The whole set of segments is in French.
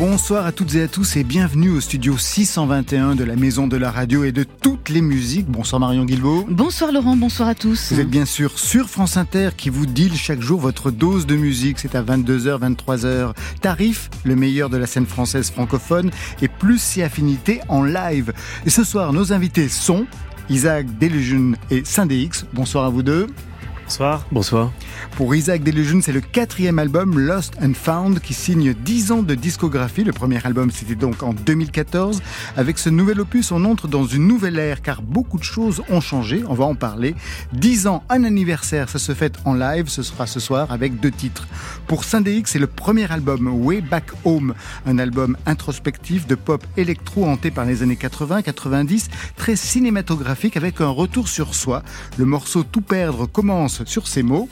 Bonsoir à toutes et à tous et bienvenue au studio 621 de la Maison de la Radio et de toutes les musiques. Bonsoir Marion Guilbault. Bonsoir Laurent, bonsoir à tous. Vous êtes bien sûr sur France Inter qui vous deal chaque jour votre dose de musique. C'est à 22h, 23h. Tarif, le meilleur de la scène française francophone et plus si affinité en live. Et ce soir, nos invités sont Isaac Delusion et Saint-DX. Bonsoir à vous deux. Bonsoir. Bonsoir. Pour Isaac Delusion, c'est le quatrième album Lost and Found qui signe 10 ans de discographie. Le premier album, c'était donc en 2014. Avec ce nouvel opus, on entre dans une nouvelle ère car beaucoup de choses ont changé. On va en parler. 10 ans, un anniversaire, ça se fait en live. Ce sera ce soir avec deux titres. Pour Saint-DX, c'est le premier album Way Back Home, un album introspectif de pop électro hanté par les années 80-90, très cinématographique avec un retour sur soi. Le morceau Tout perdre commence sur ces mots.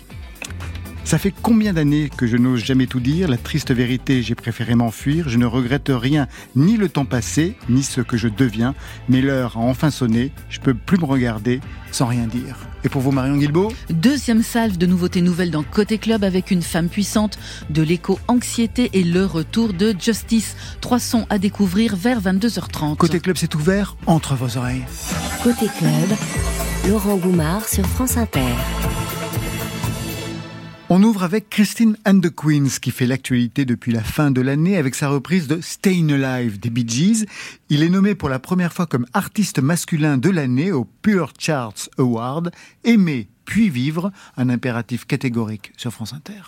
Ça fait combien d'années que je n'ose jamais tout dire? La triste vérité, j'ai préféré m'enfuir. Je ne regrette rien, ni le temps passé, ni ce que je deviens. Mais l'heure a enfin sonné. Je peux plus me regarder sans rien dire. Et pour vous, Marion Guilbault? Deuxième salve de nouveautés nouvelles dans Côté Club avec une femme puissante, de l'écho-anxiété et le retour de Justice. Trois sons à découvrir vers 22h30. Côté Club, c'est ouvert entre vos oreilles. Côté Club, Laurent Goumard sur France Inter. On ouvre avec Christine and the Queens qui fait l'actualité depuis la fin de l'année avec sa reprise de Stayin' Alive des Bee Gees. Il est nommé pour la première fois comme artiste masculin de l'année au Pure Charts Award. Aimer puis vivre, un impératif catégorique sur France Inter.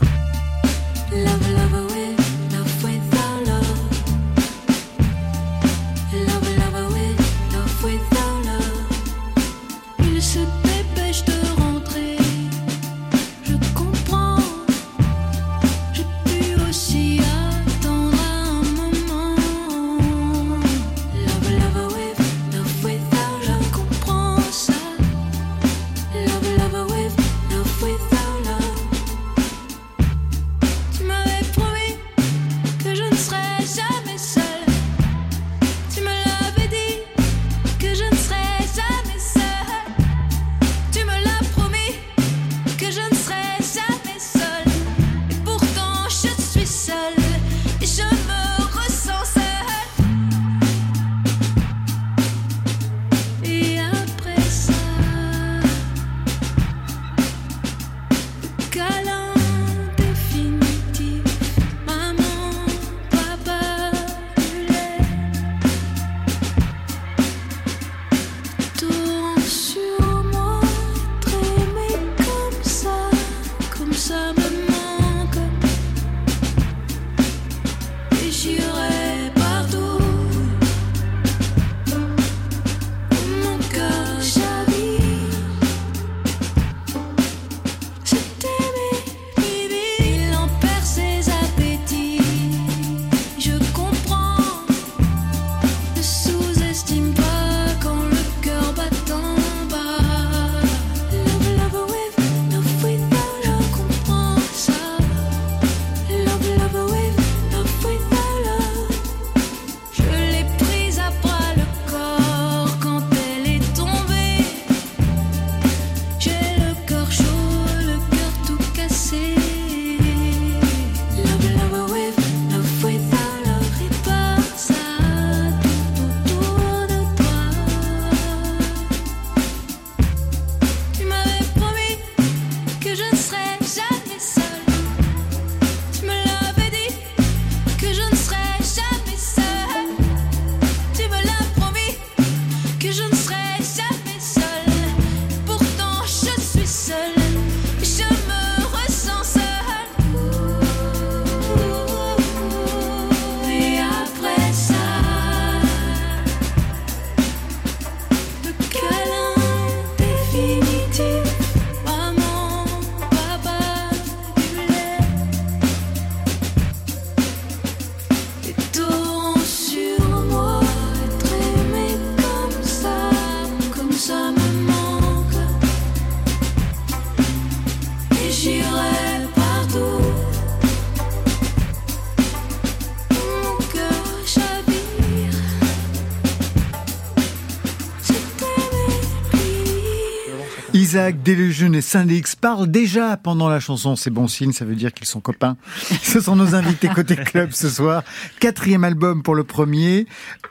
Isaac Delusion et Saint-Lix parlent déjà pendant la chanson. C'est bon signe, ça veut dire qu'ils sont copains. Ce sont nos invités côté club ce soir. Quatrième album pour le premier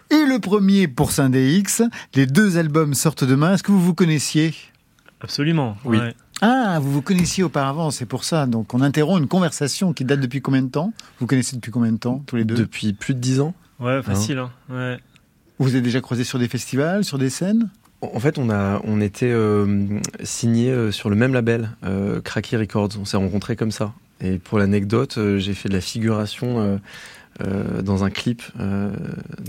et le premier pour Saint-Dx. Les deux albums sortent demain. Est-ce que vous vous connaissiez? Absolument. Oui. ouais. Ah, vous vous connaissiez auparavant, c'est pour ça. Donc on interrompt une conversation qui date depuis combien de temps? Vous connaissez depuis combien de temps, tous les deux? Depuis plus de dix ans. Ouais, facile. Hein. Ouais. Vous vous êtes déjà croisés sur des festivals, sur des scènes? En fait, on a, on était euh, signés euh, sur le même label, euh, Cracky Records. On s'est rencontrés comme ça. Et pour l'anecdote, j'ai fait de la figuration euh, euh, dans un clip euh,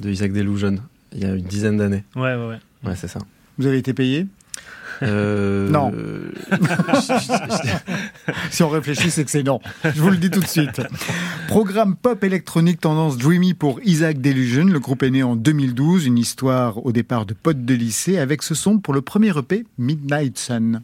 de Isaac Delusion il y a une dizaine d'années. Ouais, ouais, ouais. Ouais, c'est ça. Vous avez été payé? Euh, Non. Si on réfléchit, c'est que c'est non. Je vous le dis tout de suite. Programme pop électronique tendance dreamy pour Isaac Delusion. Le groupe est né en 2012. Une histoire au départ de potes de lycée avec ce son pour le premier EP Midnight Sun.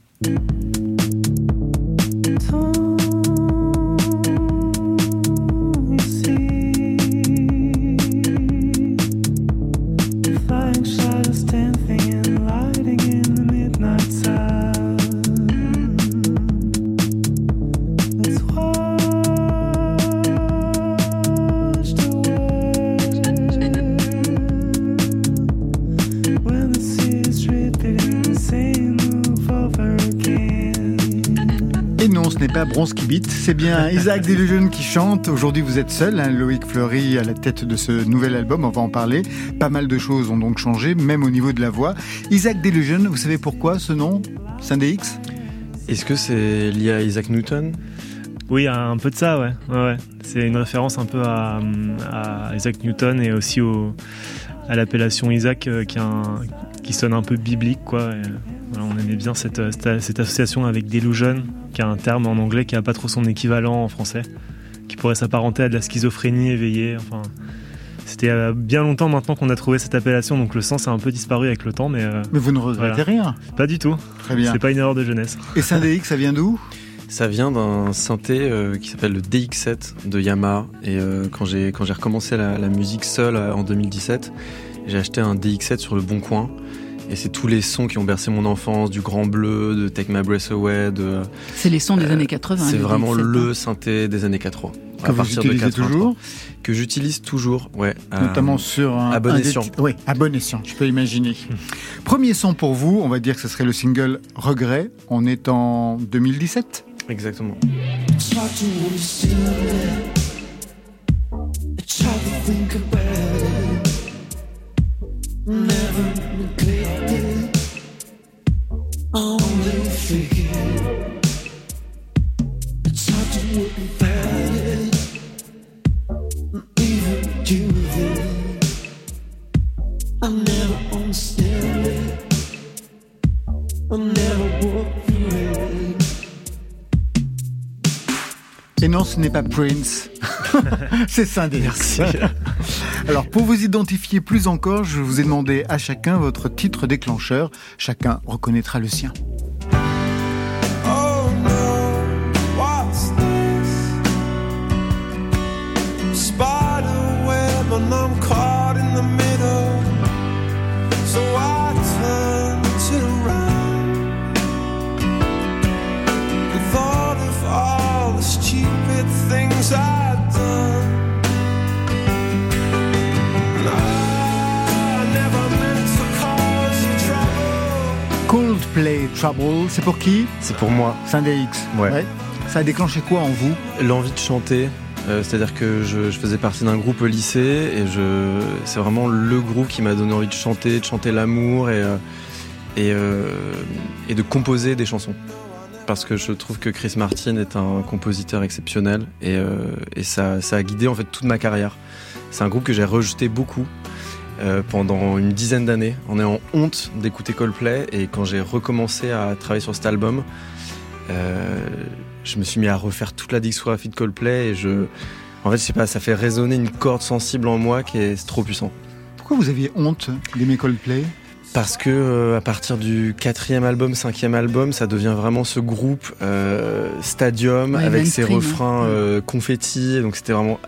Beat, c'est bien Isaac Delusion qui chante. Aujourd'hui, vous êtes seul, hein, Loïc Fleury à la tête de ce nouvel album, on va en parler. Pas mal de choses ont donc changé, même au niveau de la voix. Isaac Delusion, vous savez pourquoi ce nom? Saint-Dx Est-ce que c'est lié à Isaac Newton? Oui, un peu de ça, ouais. ouais, ouais. C'est une référence un peu à, à Isaac Newton et aussi au, à l'appellation Isaac euh, qui, est un- qui sonne un peu biblique, quoi. Et, voilà, on aimait bien cette, euh, cette, cette association avec delusion, qui est un terme en anglais qui n'a pas trop son équivalent en français, qui pourrait s'apparenter à de la schizophrénie éveillée. Enfin, c'était euh, bien longtemps maintenant qu'on a trouvé cette appellation, donc le sens a un peu disparu avec le temps, mais euh, Mais vous ne regrettez rien. pas du tout. Très bien. C'est pas une erreur de jeunesse. Et Saint-Dx, ça vient d'où? Ça vient d'un synthé euh, qui s'appelle le DX7 de Yamaha. Et euh, quand j'ai quand j'ai recommencé la, la musique seule euh, en 2017, j'ai acheté un DX7 sur le Bon Coin. Et c'est tous les sons qui ont bercé mon enfance, du Grand Bleu, de Take My Breath Away. De, C'est les sons des années 80. c'est vraiment 17, le synthé des années 80. Que vous utilisez 83. toujours Que j'utilise toujours, ouais. euh, Notamment sur un. à bon escient. Oui, à bon escient, je peux imaginer. Premier son pour vous, on va dire que ce serait le single Regret. On est en 2017. Exactement. It's hard to I never understand it. I never walk through it. Et non, ce n'est pas Prince. c'est Saint-Dx. Alors, pour vous identifier plus encore, je vous ai demandé à chacun votre titre déclencheur. Chacun reconnaîtra le sien. Oh no, Coldplay Trouble, c'est pour qui C'est pour moi. Saint-Dx. Ouais. Ça a déclenché quoi en vous L'envie de chanter, euh, c'est-à-dire que je, je faisais partie d'un groupe au lycée et je, c'est vraiment le groupe qui m'a donné envie de chanter, de chanter l'amour et, euh, et, euh, et de composer des chansons. Parce que je trouve que Chris Martin est un compositeur exceptionnel et, euh, et ça, ça a guidé en fait toute ma carrière. C'est un groupe que j'ai rejeté beaucoup euh, pendant une dizaine d'années en ayant honte d'écouter Coldplay et quand j'ai recommencé à travailler sur cet album, euh, je me suis mis à refaire toute la discographie de Coldplay et je, en fait, je sais pas, ça fait résonner une corde sensible en moi qui est trop puissant. Pourquoi vous aviez honte d'aimer Coldplay? Parce que euh, à partir du quatrième album, cinquième album, ça devient vraiment ce groupe euh, stadium Ouais, avec ses mainstream, refrains hein. euh, confettis. Donc c'était vraiment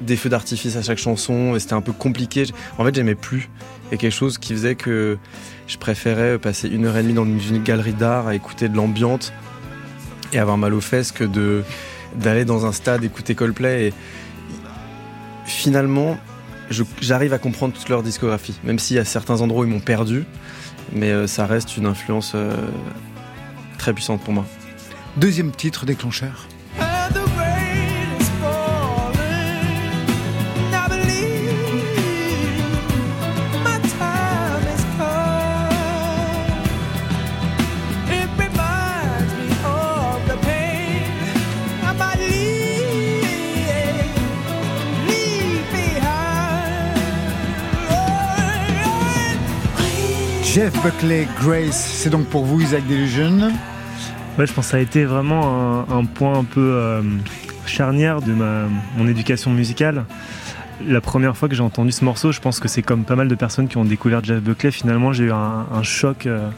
des feux d'artifice à chaque chanson et c'était un peu compliqué. En fait, j'aimais plus. Et quelque chose qui faisait que je préférais passer une heure et demie dans une galerie d'art à écouter de l'ambiance et avoir mal aux fesses que de d'aller dans un stade écouter Coldplay. Finalement, j'arrive à comprendre toute leur discographie, même y a certains endroits ils m'ont perdu, mais euh, ça reste une influence euh, très puissante pour moi. Deuxième titre déclencheur. Jeff Buckley, Grace, c'est donc pour vous Isaac Delusion. Ouais, je pense que ça a été vraiment un, un point un peu euh, charnière de ma, mon éducation musicale. La première fois que j'ai entendu ce morceau, je pense que c'est comme pas mal de personnes qui ont découvert Jeff Buckley. Finalement, j'ai eu un, un choc euh,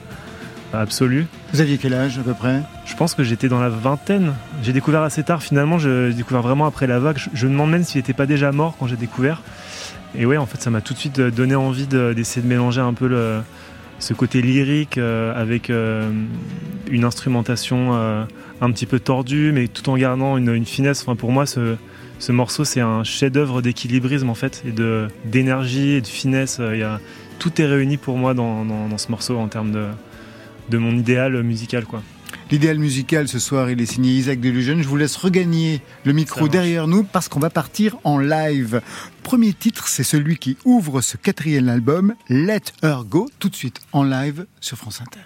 absolu. Vous aviez quel âge à peu près? Je pense que j'étais dans la vingtaine. J'ai découvert assez tard. Finalement, j'ai découvert vraiment après la vague. Je, je me demande même s'il n'était pas déjà mort quand j'ai découvert. Et ouais, en fait, ça m'a tout de suite euh, donné envie de- d'essayer de mélanger un peu le, ce côté lyrique euh, avec euh, une instrumentation euh, un petit peu tordue, mais tout en gardant une, une finesse. Enfin, pour moi, ce, ce morceau, c'est un chef-d'œuvre d'équilibrisme en fait, et de d'énergie et de finesse. Il y a, tout est réuni pour moi dans, dans- dans ce morceau en termes de, de mon idéal musical, quoi. L'idéal musical ce soir, il est signé Isaac Delusion. Je vous laisse regagner le micro derrière nous parce qu'on va partir en live. Premier titre, c'est celui qui ouvre ce quatrième album, Let Her Go, tout de suite en live sur France Inter.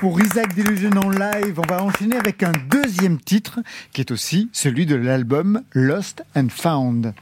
Pour Isaac Delusion en live. On va enchaîner avec un deuxième titre qui est aussi celui de l'album Lost and Found.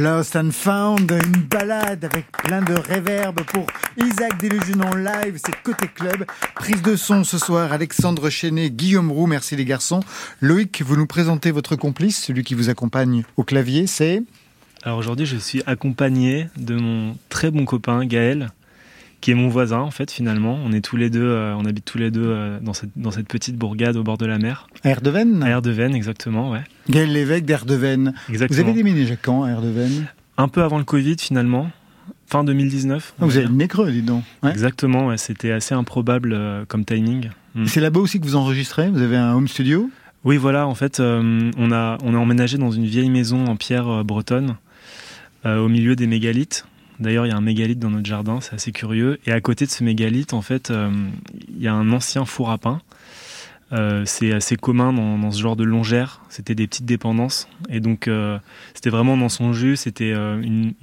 Lost and Found, une balade avec plein de réverb pour Isaac Delusion en live, c'est Côté Club. Prise de son ce soir, Alexandre Chenet, Guillaume Roux, merci les garçons. Loïc, vous nous présentez votre complice, celui qui vous accompagne au clavier, c'est Alors aujourd'hui, je suis accompagné de mon très bon copain Gaël, qui est mon voisin en fait finalement. On est tous les deux, euh, on habite tous les deux euh, dans, cette, dans cette petite bourgade au bord de la mer. Erdeven À Erdeven, exactement, ouais. Gaël Lévesque d'Erdeven. Vous Exactement. avez déménagé quand à Erdeven Un peu avant le Covid finalement, fin 2019. Ah, Vous avez le nez creux, dis donc. Ouais. Exactement, ouais, c'était assez improbable euh, comme timing. Mm. C'est là-bas aussi que vous enregistrez Vous avez un home studio Oui, voilà, en fait, on, a, on a emménagé dans une vieille maison en pierre bretonne, au milieu des mégalithes. D'ailleurs, il y a un mégalithe dans notre jardin, c'est assez curieux. Et à côté de ce mégalithe, en fait, euh, il y a un ancien four à pain. Euh, c'est assez commun dans, ce genre de longère. C'était des petites dépendances. Et donc, euh, c'était vraiment dans son jus. C'était une,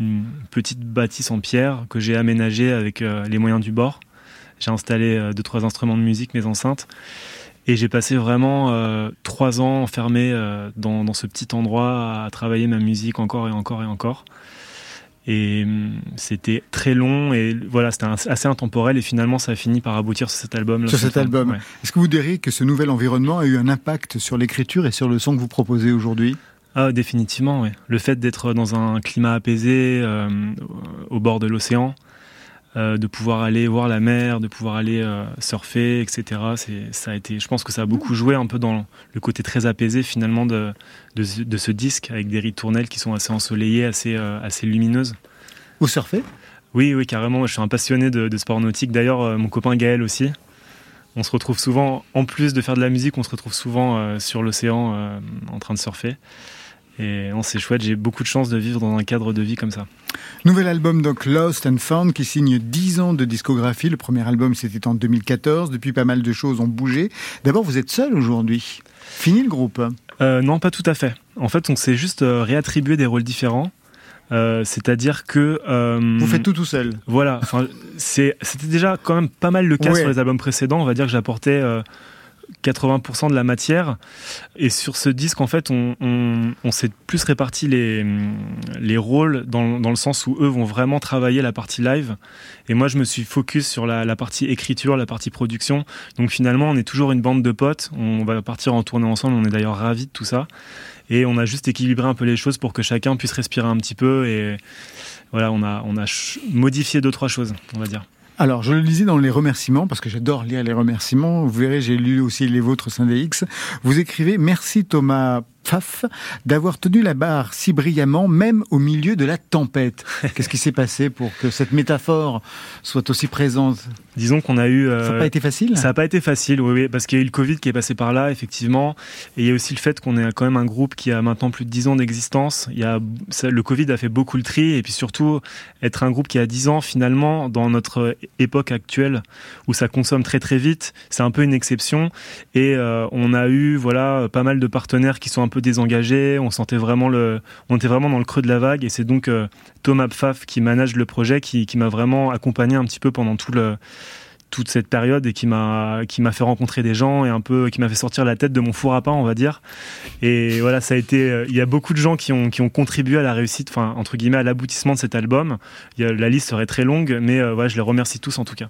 petite bâtisse en pierre que j'ai aménagée avec les moyens du bord. J'ai installé deux, trois instruments de musique, mes enceintes. Et j'ai passé vraiment trois ans enfermé dans ce petit endroit à travailler ma musique encore et encore et encore. Et hum, c'était très long et voilà, c'était assez intemporel et finalement ça a fini par aboutir sur cet album. Sur cet album. Est-ce que vous diriez que ce nouvel environnement a eu un impact sur l'écriture et sur le son que vous proposez aujourd'hui? Ah, définitivement, oui. Le fait d'être dans un climat apaisé, euh, au bord de l'océan, euh, de pouvoir aller voir la mer, de pouvoir aller euh, surfer, etc. C'est, ça a été, je pense que ça a beaucoup joué un peu dans le côté très apaisé finalement de, de, ce- de ce disque avec des ritournelles qui sont assez ensoleillées, assez, euh, assez lumineuses. Vous surfez? Oui, oui, carrément. Je suis un passionné de, de sport nautique. D'ailleurs, mon copain Gaël aussi. On se retrouve souvent, en plus de faire de la musique, on se retrouve souvent sur l'océan en train de surfer. Et c'est chouette. J'ai beaucoup de chance de vivre dans un cadre de vie comme ça. Nouvel album donc Lost and Found qui signe 10 ans de discographie. Le premier album c'était en 2014. Depuis pas mal de choses ont bougé. D'abord vous êtes seul aujourd'hui. Fini le groupe. Euh, non, pas tout à fait. En fait, on s'est juste euh, réattribué des rôles différents. Euh, C'est-à-dire que euh, Vous faites tout tout seul. Voilà, c'était déjà quand même pas mal le cas Ouais. sur les albums précédents. On va dire que j'apportais 80% de la matière. Et sur ce disque, en fait, on, s'est plus réparti les, les rôles dans, dans le sens où eux vont vraiment travailler la partie live. Et moi, je me suis focus sur la, la partie écriture, la partie production. Donc finalement, on est toujours une bande de potes. On va partir en tournée ensemble. On est d'ailleurs ravis de tout ça. Et on a juste équilibré un peu les choses pour que chacun puisse respirer un petit peu. Et voilà, on a, on a modifié deux, trois choses, on va dire. Alors, je le lisais dans les remerciements, parce que j'adore lire les remerciements. Vous verrez, j'ai lu aussi les vôtres X. Vous écrivez Merci Thomas Pfaff d'avoir tenu la barre si brillamment, même au milieu de la tempête. Qu'est-ce qui s'est passé pour que cette métaphore soit aussi présente? Disons qu'on a eu. Ça euh, n'a pas été facile? Ça n'a pas été facile, oui, oui, parce qu'il y a eu le Covid qui est passé par là, effectivement. Et il y a aussi le fait qu'on est quand même un groupe qui a maintenant plus de 10 ans d'existence. Il y a, ça- le Covid a fait beaucoup le tri, et puis surtout, être un groupe qui a 10 ans, finalement, dans notre époque actuelle, où ça consomme très très vite, c'est un peu une exception. Et euh, on a eu, voilà, pas mal de partenaires qui sont un peu désengagés. On sentait vraiment le, on était vraiment dans le creux de la vague, et c'est donc euh, Thomas Pfaff qui manage le projet, qui, qui m'a vraiment accompagné un petit peu pendant tout le toute cette période et qui m'a qui m'a fait rencontrer des gens et un peu qui m'a fait sortir la tête de mon four à pain on va dire. Et voilà ça a été il y a beaucoup de gens qui ont qui ont contribué à la réussite enfin entre guillemets à l'aboutissement de cet album. Il y a, la liste serait très longue mais euh, voilà je les remercie tous en tout cas.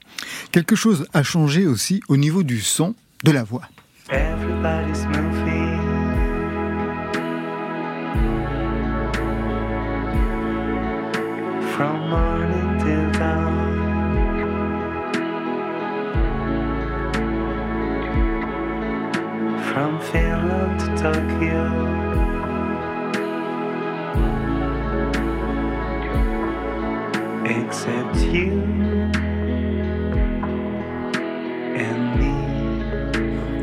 Quelque chose a changé aussi au niveau du son, de la voix. Everybody's From morning till dawn. From Finland to Tokyo. Except you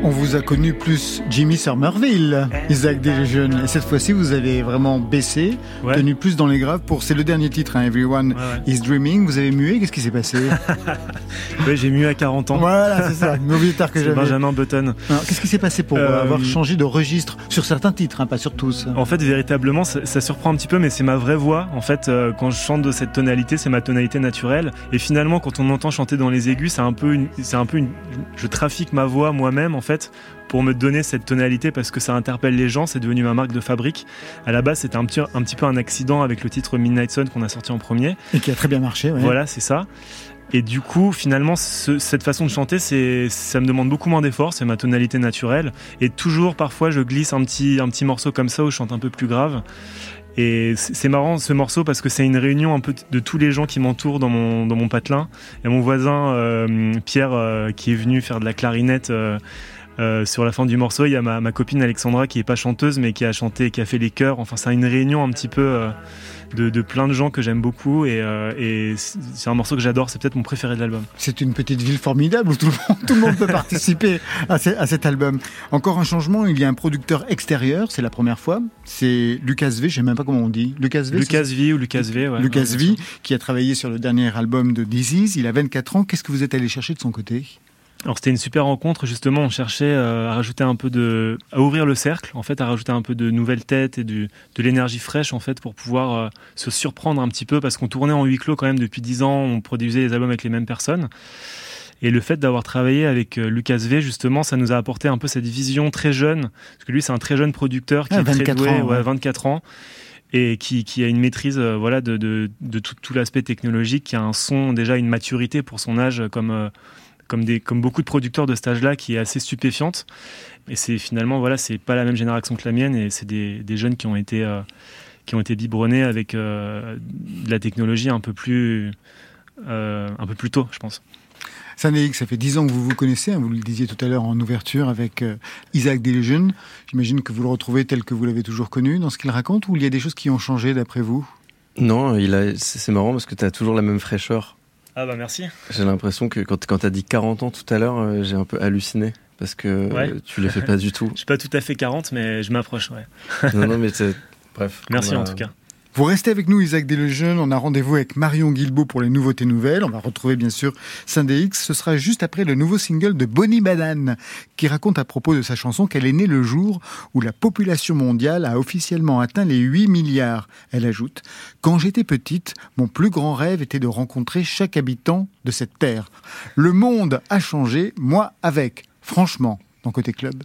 On vous a connu plus Jimmy Somerville, Isaac Desjeunes. Et cette fois-ci, vous avez vraiment baissé, ouais, tenu plus dans les graves pour. C'est le dernier titre, hein, Everyone ouais, ouais. is Dreaming. Vous avez mué, qu'est-ce qui s'est passé? Ouais, j'ai mieux à 40 ans Voilà, c'est ça. M'oubliez tard que c'est j'avais. Benjamin Button Qu'est-ce qui s'est passé pour Euh, avoir changé de registre sur certains titres, hein, pas sur tous? En fait, véritablement, ça, ça surprend un petit peu, mais c'est ma vraie voix. En fait, euh, quand je chante de cette tonalité, c'est ma tonalité naturelle. Et finalement, quand on m'entend chanter dans les aigus, c'est un peu une, c'est un peu une, je trafique ma voix moi-même, en fait, pour me donner cette tonalité parce que ça interpelle les gens. C'est devenu ma marque de fabrique. À la base, c'était un petit, un petit peu un accident avec le titre Midnight Sun qu'on a sorti en premier. Et qui a très bien marché, ouais. Voilà, c'est ça. Et du coup, finalement, ce- cette façon de chanter, c'est, ça me demande beaucoup moins d'efforts, c'est ma tonalité naturelle. Et toujours, parfois, je glisse un petit, un petit morceau comme ça où je chante un peu plus grave. Et c'est marrant ce morceau parce que c'est une réunion un peu de tous les gens qui m'entourent dans mon, dans mon patelin. A mon voisin euh, Pierre euh, qui est venu faire de la clarinette. euh, euh, sur la fin du morceau, il y a ma, ma copine Alexandra qui est pas chanteuse mais qui a chanté, qui a fait les chœurs. Enfin, c'est une réunion un petit peu euh, de, de plein de gens que j'aime beaucoup et, euh, et c'est un morceau que j'adore. C'est peut-être mon préféré de l'album. C'est une petite ville formidable où tout le monde, tout le monde peut participer à, ce- à cet album. Encore un changement, il y a un producteur extérieur, c'est la première fois. C'est Lucas V, je sais même pas comment on dit. Lucas V. Lucas V ou Lucas V. Ouais, Lucas Ouais, V, qui a travaillé sur le dernier album de Disease. Il a 24 ans. Qu'est-ce que vous êtes allé chercher de son côté? Alors c'était une super rencontre justement. On cherchait euh, à rajouter un peu de, à ouvrir le cercle en fait, à rajouter un peu de nouvelles têtes et du, de l'énergie fraîche en fait pour pouvoir euh, se surprendre un petit peu parce qu'on tournait en huis clos quand même depuis 10 ans. On produisait les albums avec les mêmes personnes. Et le fait d'avoir travaillé avec euh, Lucas V, justement, ça nous a apporté un peu cette vision très jeune, parce que lui, c'est un très jeune producteur qui Ah, est très 24 doué, ans, ouais, ouais. 24 ans. et qui, qui a une maîtrise euh, voilà, de, de, de tout, tout l'aspect technologique, qui a un son, déjà une maturité pour son âge, comme, euh, comme, des, comme beaucoup de producteurs de cet âge-là, qui est assez stupéfiante. Et c'est finalement, voilà, c'est pas la même génération que la mienne, et c'est des, des jeunes qui ont été, euh, qui ont été biberonnés avec euh, de la technologie un peu plus, euh, un peu plus tôt, je pense. Sanéix, ça fait dix ans que vous vous connaissez, hein, vous le disiez tout à l'heure en ouverture avec euh, Isaac Delusion. J'imagine que vous le retrouvez tel que vous l'avez toujours connu dans ce qu'il raconte, ou il y a des choses qui ont changé d'après vous? Non, il a, c'est c'est marrant parce que tu as toujours la même fraîcheur. Ah bah merci. J'ai l'impression que quand, quand tu as dit 40 ans tout à l'heure, euh, j'ai un peu halluciné. Parce que Ouais. euh, tu les fais pas du tout. Je suis pas tout à fait 40, mais je m'approche, ouais. Non, non, mais c'est- bref. Merci a- en tout cas. Vous restez avec nous, Isaac Delusion. On a rendez-vous avec Marion Guilbeault pour les nouveautés nouvelles. On va retrouver bien sûr Syndex. Ce sera juste après le nouveau single de Bonnie Banane, qui raconte à propos de sa chanson qu'elle est née le jour où la population mondiale a officiellement atteint les 8 milliards. Elle ajoute Quand j'étais petite, mon plus grand rêve était de rencontrer chaque habitant de cette terre. Le monde a changé, moi avec. Franchement, dans Côté Club.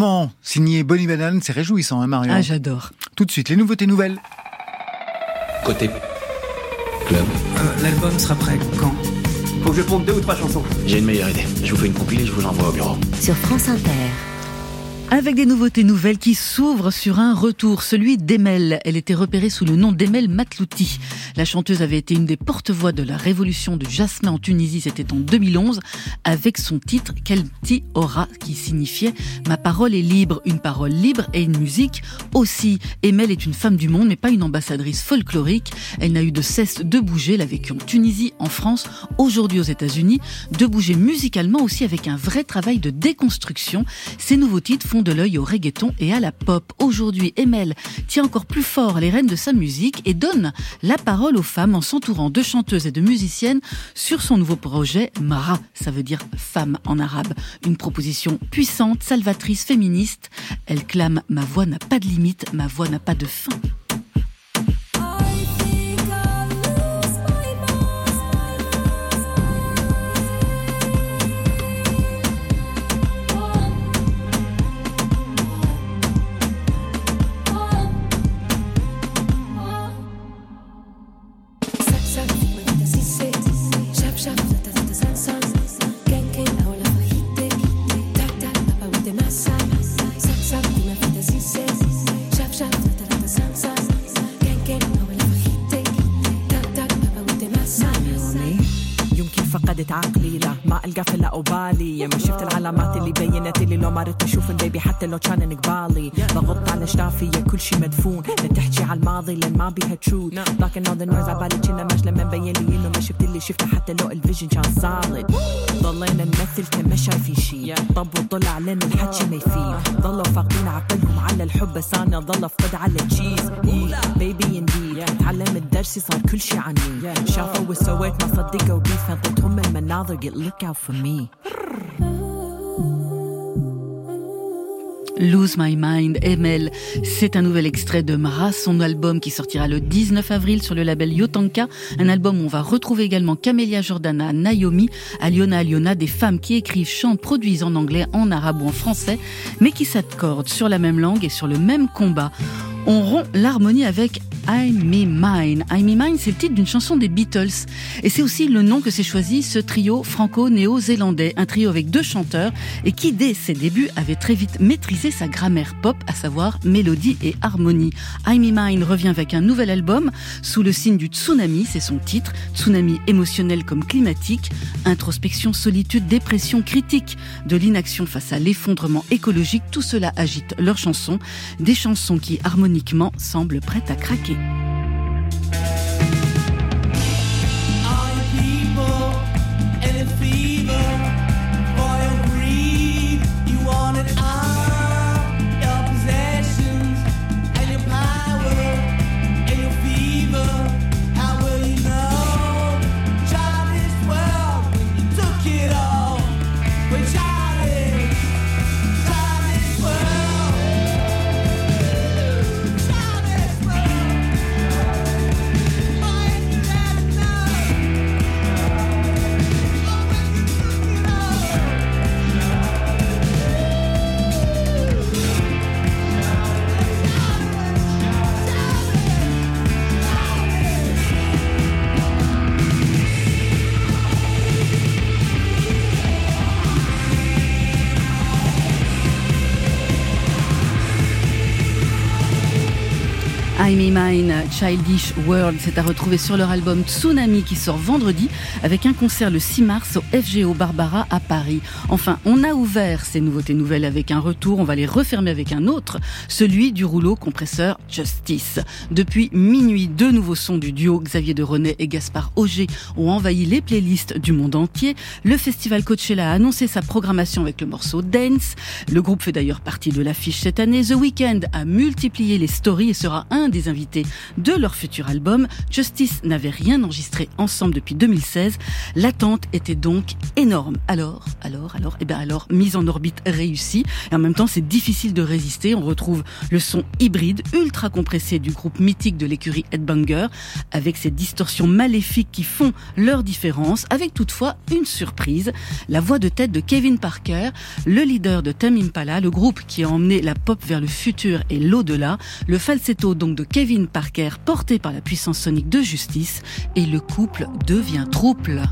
Franchement, signé Bonnie Banane, c'est réjouissant, hein, Marion Ah, j'adore. Tout de suite, les nouveautés nouvelles. Côté club. Euh, L'album sera prêt quand? Faut que je ponde deux ou trois chansons. J'ai une meilleure idée. Je vous fais une compilée, je vous l'envoie au bureau. Sur France Inter. Avec des nouveautés nouvelles qui s'ouvrent sur un retour, celui d'Emel. Elle était repérée sous le nom d'Emel Matlouti. La chanteuse avait été une des porte-voix de la révolution de Jasmin en Tunisie, c'était en 2011, avec son titre Kelti Ora, qui signifiait Ma parole est libre, une parole libre et une musique aussi. Emel est une femme du monde, mais pas une ambassadrice folklorique. Elle n'a eu de cesse de bouger, elle a vécu en Tunisie, en France, aujourd'hui aux États-Unis, de bouger musicalement aussi avec un vrai travail de déconstruction. Ces nouveaux titres font de l'œil au reggaeton et à la pop. Aujourd'hui, Emel tient encore plus fort les rênes de sa musique et donne la parole aux femmes en s'entourant de chanteuses et de musiciennes sur son nouveau projet Mara, ça veut dire femme en arabe. Une proposition puissante, salvatrice, féministe. Elle clame Ma voix n'a pas de limite, ma voix n'a pas de fin. حتى لو كان قبالي ضغطت على شتافي يا كل شي مدفون. لا تحكي على الماضي لأن ما بيها تروث لكن all the noise عبالي كنا مجلة من بين لي إنه ما شفت اللي شفته. حتى لو الفيجن كان صالد ضلينا نمثل كان ما شايفين شي طب وطلع لنا الحكي ما يفيد. ضلوا فاقدين عقلهم على الحب. بس أنا ضل افقد على التشيز بيبي انديد تعلمت درسي صار كل شي عني. شافوا وسويت ما صدقوا بي فانطتهم المناظر. قلت look out for me. Lose My Mind, ML, c'est un nouvel extrait de Mara, son album qui sortira le 19 avril sur le label Yotanka, un album où on va retrouver également Camélia Jordana, Naomi, Aliona Aliona, des femmes qui écrivent, chantent, produisent en anglais, en arabe ou en français, mais qui s'accordent sur la même langue et sur le même combat. On rompt l'harmonie avec I'm Me Mine. I'm Me Mine, c'est le titre d'une chanson des Beatles. Et c'est aussi le nom que s'est choisi ce trio franco-néo-zélandais. Un trio avec deux chanteurs et qui, dès ses débuts, avait très vite maîtrisé sa grammaire pop, à savoir mélodie et harmonie. I'm Me Mine revient avec un nouvel album sous le signe du tsunami, c'est son titre. Tsunami émotionnel comme climatique. Introspection, solitude, dépression, critique de l'inaction face à l'effondrement écologique. Tout cela agite leurs chansons. Des chansons qui, harmoniquement, semblent prêtes à craquer. Me Mine, Childish World, c'est à retrouver sur leur album Tsunami qui sort vendredi avec un concert le 6 mars au FGO Barbara à Paris. Enfin, on a ouvert ces nouveautés nouvelles avec un retour, on va les refermer avec un autre, celui du rouleau compresseur Justice. Depuis minuit, deux nouveaux sons du duo Xavier de René et Gaspard Auger ont envahi les playlists du monde entier. Le festival Coachella a annoncé sa programmation avec le morceau Dance. Le groupe fait d'ailleurs partie de l'affiche cette année. The Weeknd a multiplié les stories et sera un des invités de leur futur album. Justice n'avait rien enregistré ensemble depuis 2016. L'attente était donc énorme. Alors, alors, alors, et ben alors, mise en orbite réussie. Et en même temps, c'est difficile de résister. On retrouve le son hybride, ultra compressé du groupe mythique de l'écurie Headbanger, avec ces distorsions maléfiques qui font leur différence, avec toutefois une surprise. La voix de tête de Kevin Parker, le leader de Tame Impala, le groupe qui a emmené la pop vers le futur et l'au-delà. Le falsetto donc de Kevin Parker porté par la puissance sonique de Justice et le couple devient trouble.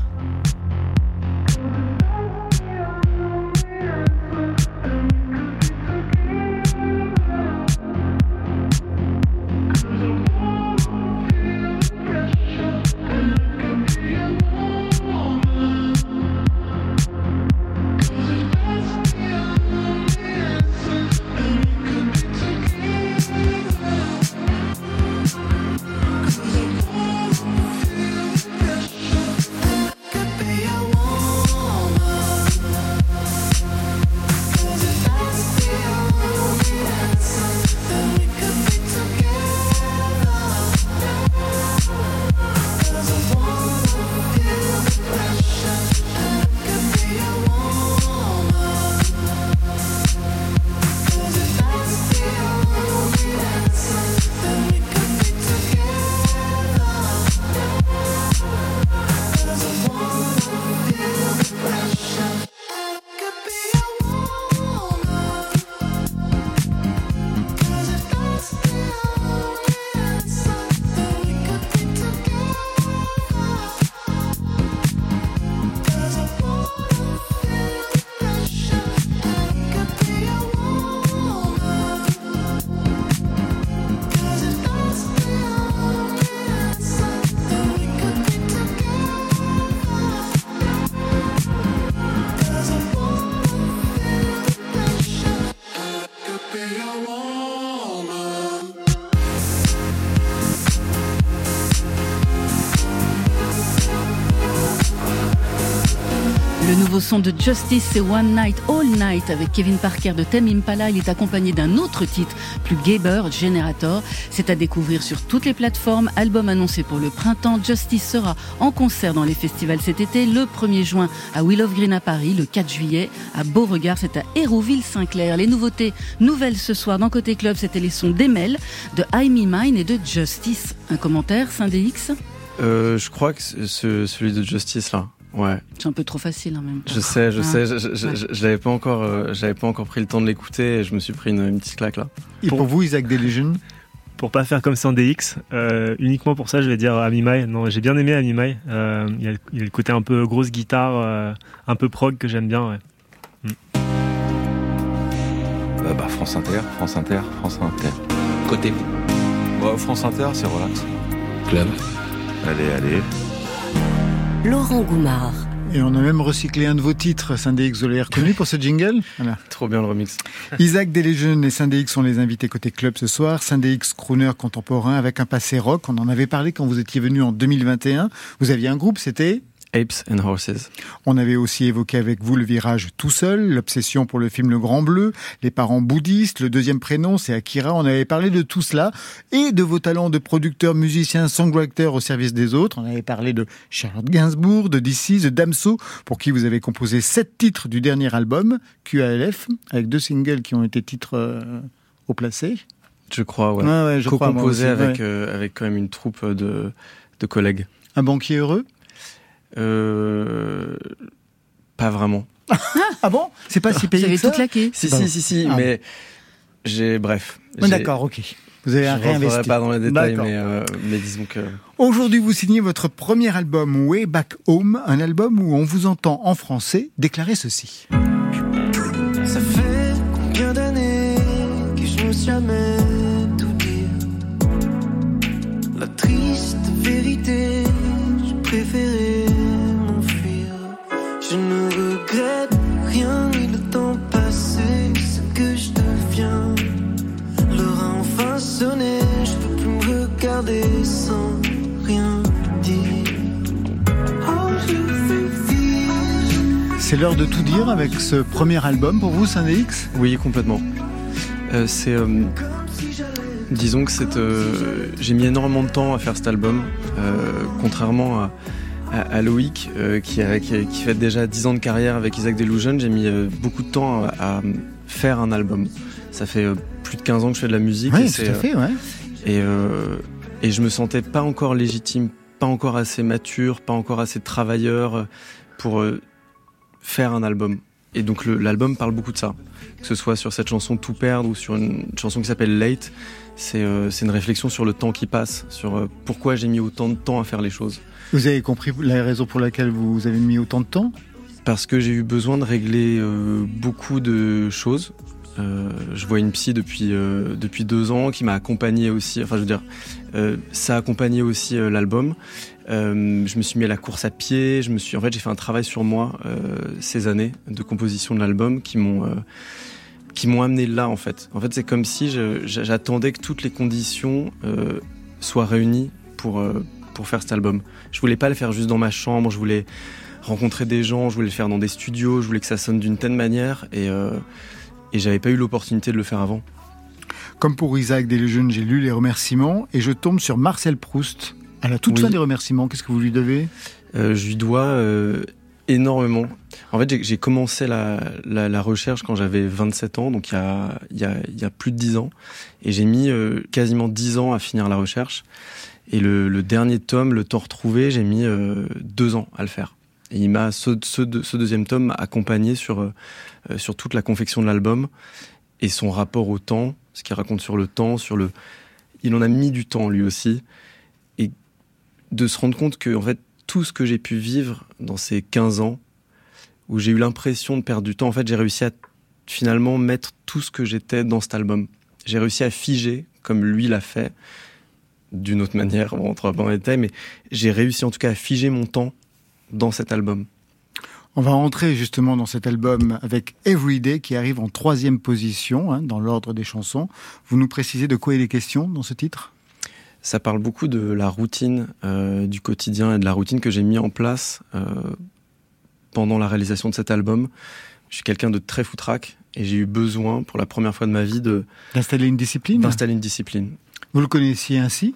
Son de Justice, c'est One Night All Night avec Kevin Parker de Tame Impala. Il est accompagné d'un autre titre, plus gaber, Generator. C'est à découvrir sur toutes les plateformes. Album annoncé pour le printemps. Justice sera en concert dans les festivals cet été. Le 1er juin à Will of Green à Paris. Le 4 juillet à Beauregard, c'est à Hérouville-Saint-Clair. Les nouveautés nouvelles ce soir dans Côté Club, c'était les sons d'Emel, de I'm Me Mine et de Justice. Un commentaire, Saint-DX Euh, je crois que c'est ce- celui de Justice là. Ouais. C'est un peu trop facile en même temps. Je sais, je Ah. sais. Je, je, Ouais. je- je l'avais pas encore, euh, j'avais pas encore pris le temps de l'écouter et je me suis pris une, une petite claque là. Et pour, vous, Isaac Delusion Pour pas faire comme ça en DX, euh, uniquement pour ça, je vais dire Amimai. Non, j'ai bien aimé Amimai. Euh, il, y a, il y a le côté un peu grosse guitare, euh, un peu prog que j'aime bien. Ouais. Euh, bah, France Inter, France Inter, France Inter. Côté Bah, France Inter, c'est relax. club. Allez, allez. Laurent Goumard. Et on a même recyclé un de vos titres, Syndex, vous l'avez reconnu pour ce jingle? Voilà. Trop bien le remix. Isaac Deléjeune et Syndex sont les invités côté club ce soir. Syndex, crooner contemporain avec un passé rock. On en avait parlé quand vous étiez venu en 2021. Vous aviez un groupe, c'était Apes and Horses. On avait aussi évoqué avec vous le virage tout seul, l'obsession pour le film Le Grand Bleu, les parents bouddhistes, le deuxième prénom c'est Akira. On avait parlé de tout cela et de vos talents de producteur, musicien, songwriter au service des autres. On avait parlé de Charlotte Gainsbourg, de DC, de Damso, pour qui vous avez composé sept titres du dernier album, QALF, avec deux singles qui ont été titres euh, au placé. Je crois, ouais. Ouais, ouais, je crois, moi Co-composé avec, ouais. euh, avec quand même une troupe de, de collègues. Un banquier heureux? Euh, pas vraiment. Ah bon? C'est pas si payé Vous avez que ça tout claqué. Si, si, si, si, ah. mais j'ai, bref. Ah, D'accord, ok. Vous avez Je réinvesti. rentrerai pas dans les détails, mais, euh, mais disons que. Aujourd'hui, vous signez votre premier album Way Back Home, un album où on vous entend en français déclarer ceci. Ça fait combien d'années que je n'ose jamais tout dire? La triste vérité, regrette rien, ni le temps passé, ce que je deviens L'heure a enfin sonné, je peux plus me regarder sans rien dire Oh, C'est l'heure de tout dire avec ce premier album pour vous, Syndex Oui, complètement. Euh, c'est. euh, disons que c'est. euh, j'ai mis énormément de temps à faire cet album, euh, contrairement à, à, à Loïc, euh, qui, a- qui, qui fait déjà 10 ans de carrière avec Isaac Delusion. J'ai mis euh, beaucoup de temps à, à faire un album. Ça fait euh, plus de 15 ans que je fais de la musique. et Oui, tout à fait, ouais. Et, euh, et je me sentais pas encore légitime, pas encore assez mature, pas encore assez travailleur pour faire un album. Et donc l'album parle beaucoup de ça. Que ce soit sur cette chanson Tout perdre ou sur une chanson qui s'appelle Late, c'est euh, une réflexion sur le temps qui passe, sur euh, pourquoi j'ai mis autant de temps à faire les choses. Vous avez compris la raison pour laquelle vous avez mis autant de temps Parce que j'ai eu besoin de régler euh, beaucoup de choses. Euh, je vois une psy depuis euh, depuis deux ans qui m'a accompagné aussi. Enfin, je veux dire, ça a accompagné aussi l'album. Je me suis mis à la course à pied. Je me suis, en fait, j'ai fait un travail sur moi ces années de composition de l'album qui m'ont qui m'ont amené là en fait. En fait, c'est comme si j'attendais que toutes les conditions soient réunies pour pour faire cet album. Je voulais pas le faire juste dans ma chambre. Je voulais rencontrer des gens, je voulais le faire dans des studios, je voulais que ça sonne d'une telle manière et, euh, et j'avais pas eu l'opportunité de le faire avant. Comme pour Isaac Deléjeune, j'ai lu les remerciements et je tombe sur Marcel Proust. À la toute Oui. fin des remerciements, qu'est-ce que vous lui devez? Euh, je lui dois euh, énormément. En fait, j'ai- commencé la, la, la recherche quand j'avais 27 ans, donc il y a, il y a, il y a plus de 10 ans. Et j'ai mis euh, quasiment 10 ans à finir la recherche. Et le, dernier tome, Le temps retrouvé, j'ai mis euh, deux ans à le faire. Et il ce deuxième tome m'a accompagné sur, euh, euh, sur toute la confection de l'album et son rapport au temps, ce qu'il raconte sur le temps, sur le. Il en a mis du temps lui aussi. Et de se rendre compte que en fait tout ce que j'ai pu vivre dans ces 15 ans où j'ai eu l'impression de perdre du temps, en fait j'ai réussi à finalement mettre tout ce que j'étais dans cet album. J'ai réussi à figer comme lui l'a fait d'une autre manière, on rentrera pas dans les détails, mais j'ai réussi en tout cas à figer mon temps dans cet album. On va rentrer justement dans cet album avec Everyday qui arrive en troisième position hein, dans l'ordre des chansons. Vous nous précisez de quoi il est question dans ce titre? Ça parle beaucoup de la routine euh, du quotidien et de la routine que j'ai mis en place euh, pendant la réalisation de cet album. Je suis quelqu'un de très foutraque et j'ai eu besoin, pour la première fois de ma vie, de D'installer une discipline? d'installer une discipline. Vous le connaissiez ainsi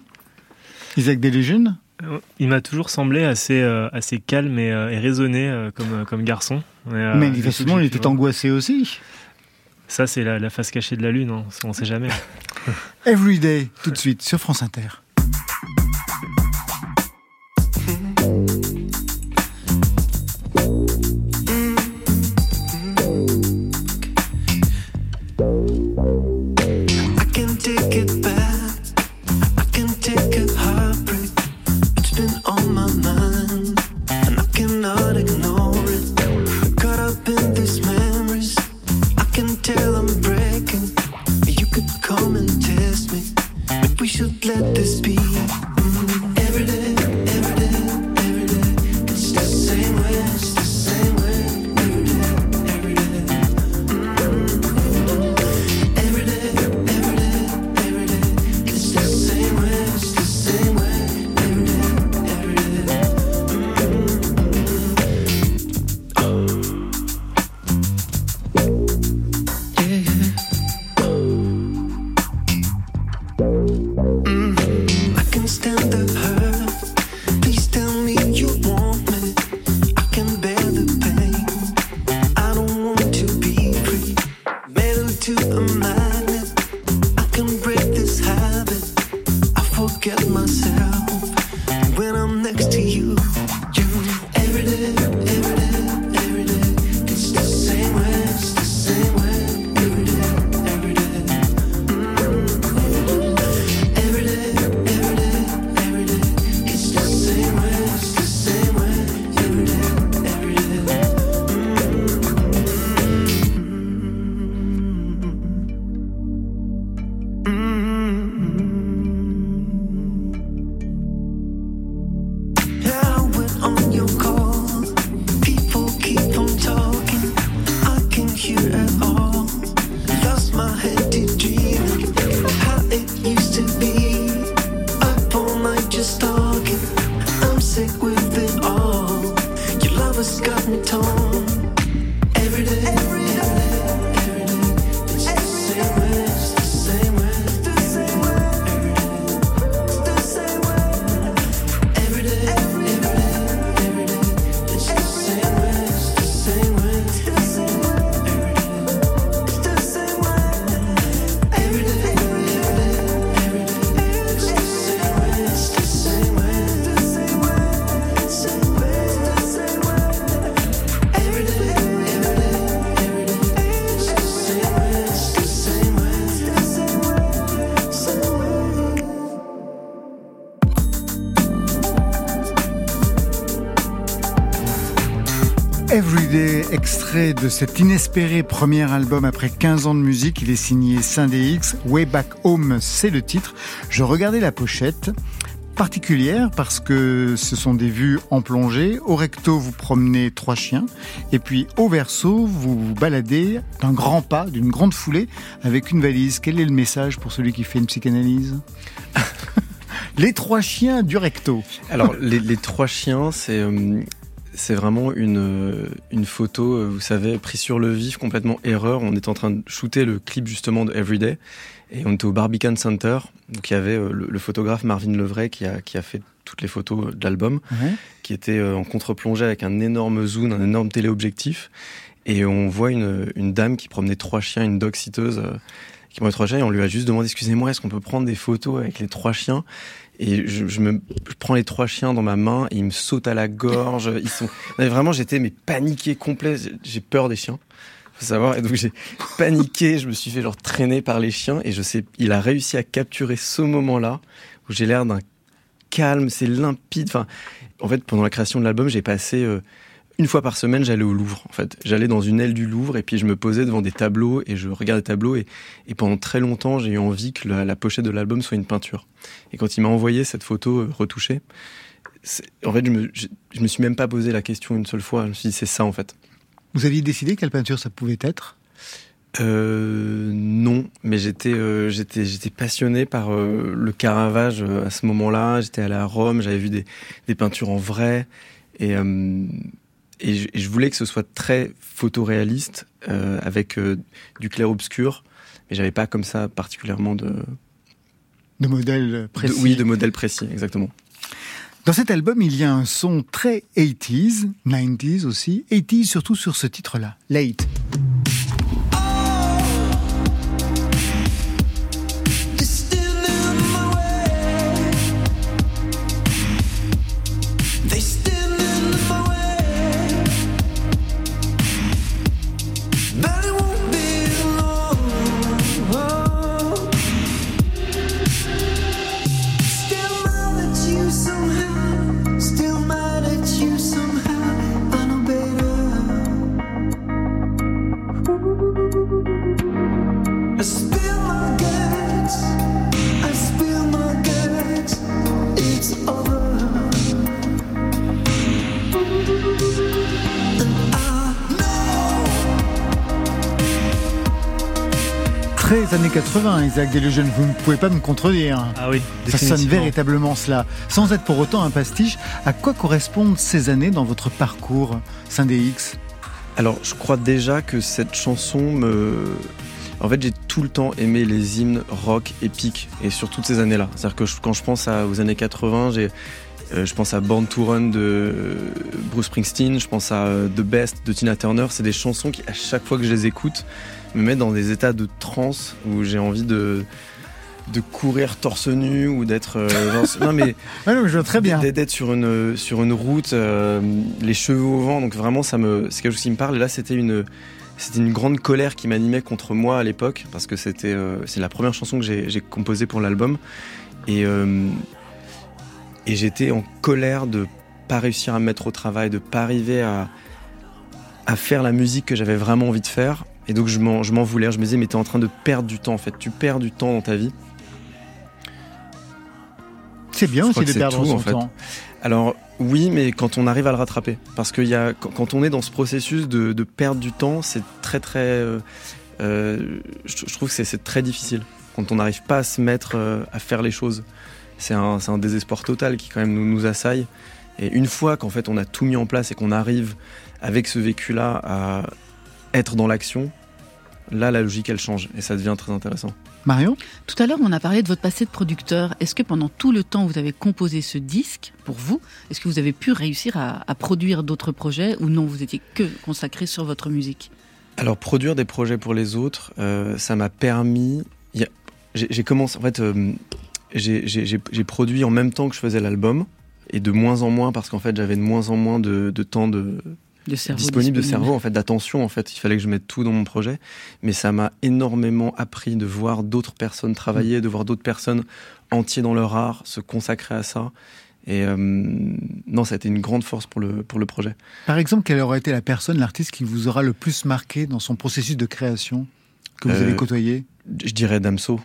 Isaac Delusion? Euh, Il m'a toujours semblé assez, euh, assez calme et, euh, et raisonné euh, comme, comme garçon. Euh, Manifestement, il était angoissé aussi. Ça, c'est la, la face cachée de la lune, hein. on sait jamais. Everyday, tout de suite, sur France Inter. De cet inespéré premier album après 15 ans de musique. Il est signé X. Way Back Home, c'est le titre. Je regardais la pochette particulière parce que ce sont des vues en plongée. Au recto, vous promenez trois chiens. Et puis au verso, vous vous baladez d'un grand pas, d'une grande foulée avec une valise. Quel est le message pour celui qui fait une psychanalyse Les trois chiens du recto. Alors, les, les trois chiens, c'est euh, c'est vraiment une, euh, une photo, euh, vous savez, prise sur le vif, complètement erreur. On était en train de shooter le clip justement de Everyday et on était au Barbican Center. Donc, il y avait euh, le, le photographe Marvin Levray qui a, qui a fait toutes les photos de l'album, qui était en contre-plongée avec un énorme zoom, un énorme téléobjectif. Et on voit une, une dame qui promenait trois chiens, une dog sitteuse euh, qui promenait trois chiens. Et on lui a juste demandé, excusez-moi, est-ce qu'on peut prendre des photos avec les trois chiens? Et je, je me je prends les trois chiens dans ma main et ils me sautent à la gorge. Ils sont vraiment j'étais mais paniqué complet. J'ai- J'ai peur des chiens. Faut savoir. Et donc j'ai paniqué. Je me suis fait genre traîner par les chiens et je sais il a réussi à capturer ce moment-là où j'ai l'air d'un calme, c'est limpide. Enfin, en fait pendant la création de l'album j'ai passé euh, une fois par semaine, j'allais au Louvre. En fait, j'allais dans une aile du Louvre et puis je me posais devant des tableaux et je regardais des tableaux et, et pendant très longtemps, j'ai eu envie que la, la pochette de l'album soit une peinture. Et quand il m'a envoyé cette photo euh, retouchée, en fait, je me, je, je me suis même pas posé la question une seule fois. Je me suis dit, c'est ça en fait. Vous aviez décidé quelle peinture ça pouvait être? Euh, non, mais j'étais euh, j'étais j'étais passionné par euh, le Caravage euh, à ce moment-là. J'étais allé à Rome, j'avais vu des, des peintures en vrai et et je, et je voulais que ce soit très photoréaliste, euh, avec euh, du clair-obscur, mais j'avais pas comme ça particulièrement de, De modèle de- précis. oui, de modèle précis, exactement. Dans cet album, il y a un son très 80s, 90s aussi, 80s surtout sur ce titre-là, Late. 80, Isaac Delusion, vous ne pouvez pas me contredire. Ah oui, Ça sonne véritablement cela. Sans être pour autant un pastiche, à quoi correspondent ces années dans votre parcours, Scindé X? Alors, je crois déjà que cette chanson me. En fait, j'ai tout le temps aimé les hymnes rock épiques, et sur toutes ces années-là. C'est-à-dire que je- quand je pense à- aux années 80, j'ai. Euh, je pense à Born to Run de Bruce Springsteen, je pense à euh, The Best de Tina Turner. C'est des chansons qui, à chaque fois que je les écoute, me mettent dans des états de transe où j'ai envie de, de courir torse nu ou d'être. euh, non, mais non, je vois très bien. d'être d'être sur une sur une route, euh, les cheveux au vent. Donc vraiment, ça me c'est quelque chose qui me parle. Et là, c'était une c'était une grande colère qui m'animait contre moi à l'époque parce que c'était euh, c'est la première chanson que j'ai composée pour l'album et et j'étais en colère de pas réussir à me mettre au travail, de pas arriver à à faire la musique que j'avais vraiment envie de faire. Et donc je m'en je m'en voulais. Je me disais mais t'es en train de perdre du temps en fait. Tu perds du temps dans ta vie. C'est bien aussi de que perdre tout, son en fait. temps. Alors oui, mais quand on arrive à le rattraper, parce qu'il y a quand quand on est dans ce processus de, de perdre du temps, c'est très très, euh, euh, je, je trouve que c'est- c'est très difficile quand on n'arrive pas à se mettre euh, à faire les choses. C'est un, désespoir total qui quand même nous, nous assaille. Et une fois qu'en fait on a tout mis en place et qu'on arrive avec ce vécu-là à être dans l'action, là la logique elle change et ça devient très intéressant. Marion Tout à l'heure, on a parlé de votre passé de producteur. Est-ce que pendant tout le temps où vous avez composé ce disque, pour vous, est-ce que vous avez pu réussir à, à produire d'autres projets ou non, vous étiez que consacré sur votre musique? Alors produire des projets pour les autres, euh, ça m'a permis. j'ai commencé en fait, euh, j'ai- produit en même temps que je faisais l'album et de moins en moins parce qu'en fait j'avais de moins en moins de, de temps de De cerveau disponible de cerveau en fait d'attention en fait. Il fallait que je mette tout dans mon projet. Mais ça m'a énormément appris de voir d'autres personnes travailler de voir d'autres personnes entiers dans leur art se consacrer à ça. Et euh, non ça a été une grande force pour le pour le projet. Par exemple, quelle aurait été la personne, l'artiste qui vous aura le plus marqué dans son processus de création que vous Euh, avez côtoyé? je dirais Damso.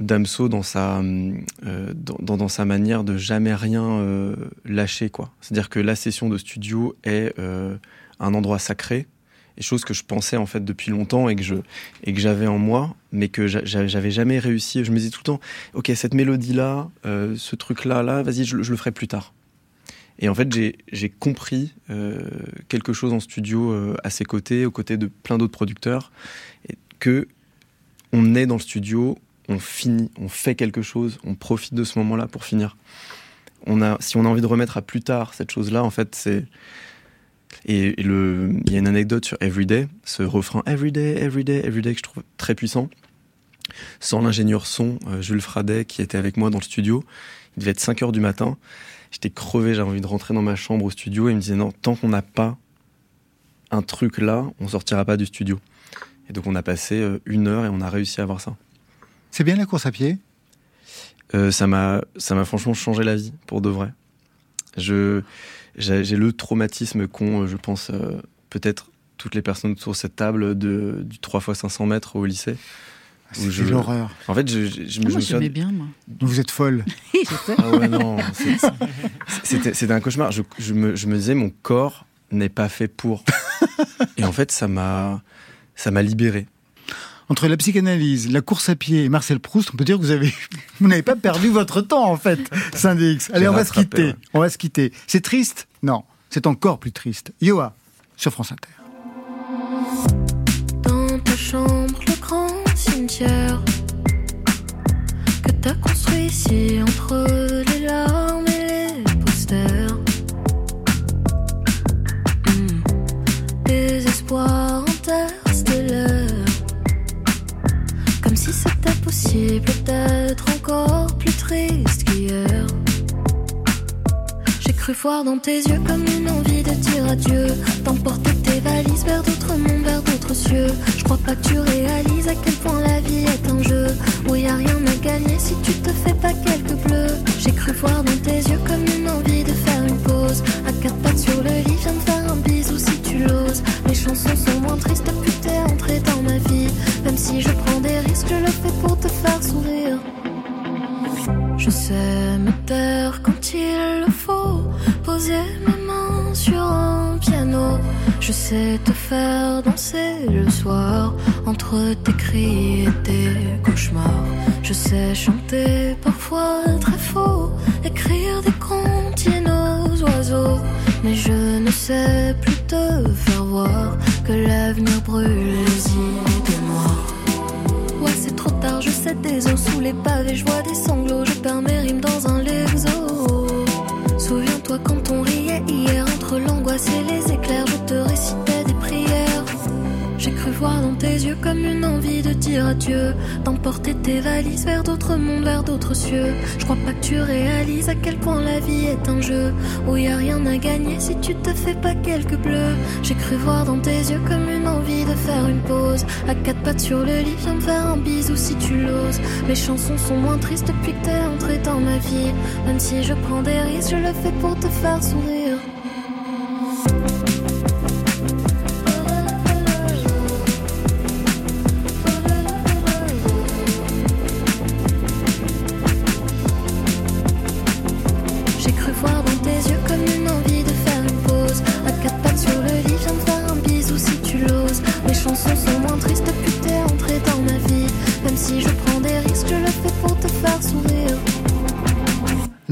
Damso dans sa, euh, dans, dans, sa manière de jamais rien euh, lâcher. quoi. C'est-à-dire que la session de studio est euh, un endroit sacré, et chose que je pensais en fait depuis longtemps et que je et que j'avais en moi, mais que j'a- j'a- j'avais jamais réussi. Je me disais tout le temps, ok cette mélodie là, ce truc là, là, vas-y je, le- ferai plus tard. Et en fait j'ai compris quelque chose en studio à ses côtés, aux côtés de plein d'autres producteurs, et que on est dans le studio, on finit, on fait quelque chose, on profite de ce moment-là pour finir. Si on a envie de remettre à plus tard cette chose-là, en fait, c'est. Et, il y a une anecdote sur Everyday, ce refrain Everyday, Everyday, Everyday que je trouve très puissant. Sans l'ingénieur son, euh, Jules Fradet, qui était avec moi dans le studio, il devait être 5 heures du matin. J'étais crevé, j'avais envie de rentrer dans ma chambre au studio et il me disait non, tant qu'on n'a pas un truc là, on sortira pas du studio. Et donc on a passé euh, une heure et on a réussi à avoir ça. C'est bien la course à pied? Euh, ça m'a ça m'a franchement changé la vie pour de vrai. Je j'ai le traumatisme qu'ont, euh, je pense, euh, peut-être toutes les personnes autour de cette table de, du 3 x 500 mètres au lycée. où C'est je- l'horreur. En fait, je, je, je me Ah, je Moi, me souviens- j'aimais bien, moi. Vous êtes folle. Ah ouais, non, c'était un cauchemar. Je, je me, je me disais, mon corps n'est pas fait pour. Et en fait, ça m'a ça m'a libéré. Entre la psychanalyse, la course à pied et Marcel Proust, on peut dire que vous avez, vous n'avez pas perdu votre temps en fait, Syndex. Allez, on va se quitter. On va se quitter. C'est triste? Non, c'est encore plus triste. Yoa, sur France Inter. Dans ta chambre, le grand cimetière que t'as construit ici entre les larmes d'être encore plus triste qu'hier. J'ai cru voir dans tes yeux comme une envie de dire adieu. D'emporter tes valises vers d'autres mondes, vers d'autres cieux. Je crois pas que tu réalises à quel point la vie est un jeu. Où y a rien à gagner si tu te fais pas quelques bleus. J'ai cru voir dans tes yeux comme une envie de faire une pause. À quatre pattes sur le lit, viens de faire un bisou si tu l'oses. Les chansons sont moins tristes que t'es entré dans ma vie. Si je prends des risques, je le fais pour te faire sourire. Je sais me taire quand il le faut, poser mes mains sur un piano. Je sais te faire danser le soir entre tes cris et tes cauchemars. Je sais chanter parfois très faux, écrire des comptines aux oiseaux. Mais je ne sais plus te faire voir que l'avenir brûle les idées sais des sous les pavés, je vois des sanglots, je perds mes rimes dans un lexo. Souviens-toi quand on riait hier entre l'angoisse et les éclairs, cru voir dans tes yeux comme une envie de dire adieu, d'emporter tes valises vers d'autres mondes, vers d'autres cieux. Je crois pas que tu réalises à quel point la vie est un jeu où y a rien à gagner si tu te fais pas quelques bleus. J'ai cru voir dans tes yeux comme une envie de faire une pause, à quatre pattes sur le lit, viens me faire un bisou si tu l'oses. Les chansons sont moins tristes depuis que t'es entré dans ma vie, même si je prends des risques, je le fais pour te faire sourire.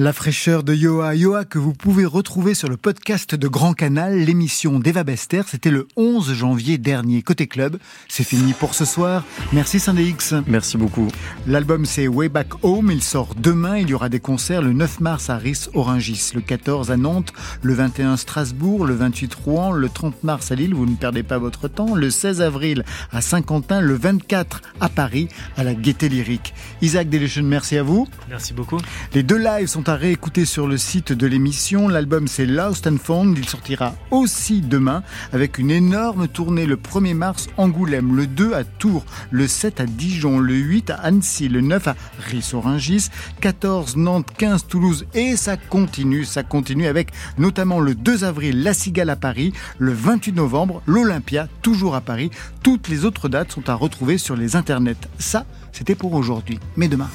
La fraîcheur de Yoa. Yoa que vous pouvez retrouver sur le podcast de Grand Canal, l'émission d'Eva Bester. C'était le 11 janvier dernier. Côté club, c'est fini pour ce soir. Merci Saint-Dx. Merci beaucoup. L'album c'est Way Back Home. Il sort demain. Il y aura des concerts le 9 mars à Ris Orangis, le 14 à Nantes, le 21 Strasbourg, le 28 Rouen, le 30 mars à Lille. Vous ne perdez pas votre temps. Le 16 avril à Saint-Quentin, le 24 à Paris, à la Gaieté Lyrique. Isaac Delusion, merci à vous. Merci beaucoup. Les deux lives sont à sur le site de l'émission. L'album c'est Lost and Found. Il sortira aussi demain avec une énorme tournée le 1er mars Angoulême, le 2 à Tours, le 7 à Dijon, le 8 à Annecy, le 9 à Ris-Orangis, 14 Nantes, 15 Toulouse et ça continue, ça continue avec notamment le 2 avril La Cigale à Paris, le 28 novembre l'Olympia toujours à Paris. Toutes les autres dates sont à retrouver sur les internets. Ça, c'était pour aujourd'hui. Mais demain.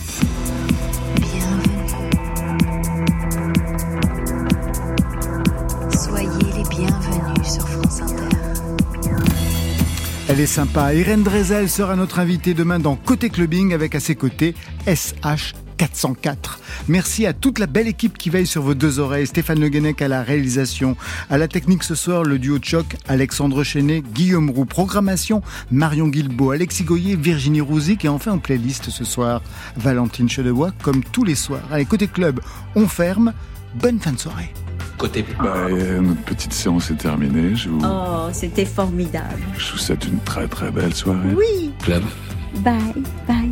Elle est sympa. Irène Drezel sera notre invitée demain dans Côté Clubbing avec à ses côtés SH 404. Merci à toute la belle équipe qui veille sur vos deux oreilles. Stéphane Le Guenec à la réalisation. À la technique ce soir, le duo de choc, Alexandre Chenet, Guillaume Roux. Programmation, Marion Guilbeault, Alexis Goyer, Virginie Rouzic. Et enfin en playlist ce soir, Valentine Chedebois, comme tous les soirs. Allez, côté club, on ferme. Bonne fin de soirée. Côté. Bah, euh, notre petite séance est terminée. Je vous, Oh, c'était formidable. je vous souhaite une très très belle soirée. Oui. Club. Bye, bye.